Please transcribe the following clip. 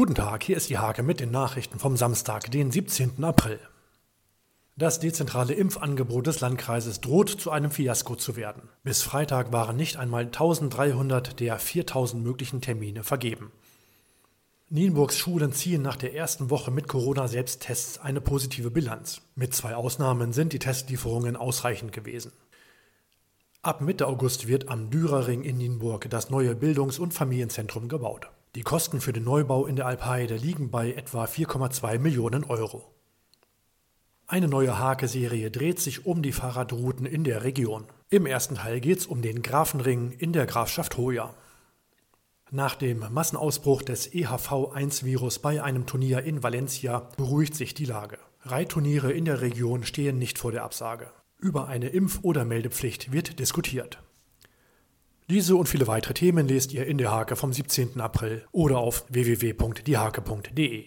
Guten Tag, hier ist die Hake mit den Nachrichten vom Samstag, den 17. April. Das dezentrale Impfangebot des Landkreises droht zu einem Fiasko zu werden. Bis Freitag waren nicht einmal 1300 der 4000 möglichen Termine vergeben. Nienburgs Schulen ziehen nach der ersten Woche mit Corona-Selbsttests eine positive Bilanz. Mit zwei Ausnahmen sind die Testlieferungen ausreichend gewesen. Ab Mitte August wird am Dürerring in Nienburg das neue Bildungs- und Familienzentrum gebaut. Die Kosten für den Neubau in der Alpheide liegen bei etwa 4,2 Millionen Euro. Eine neue Hake-Serie dreht sich um die Fahrradrouten in der Region. Im ersten Teil geht es um den Grafenring in der Grafschaft Hoya. Nach dem Massenausbruch des EHV-1-Virus bei einem Turnier in Valencia beruhigt sich die Lage. Reitturniere in der Region stehen nicht vor der Absage. Über eine Impf- oder Meldepflicht wird diskutiert. Diese und viele weitere Themen lest ihr in der Hake vom 17. April oder auf www.diehake.de.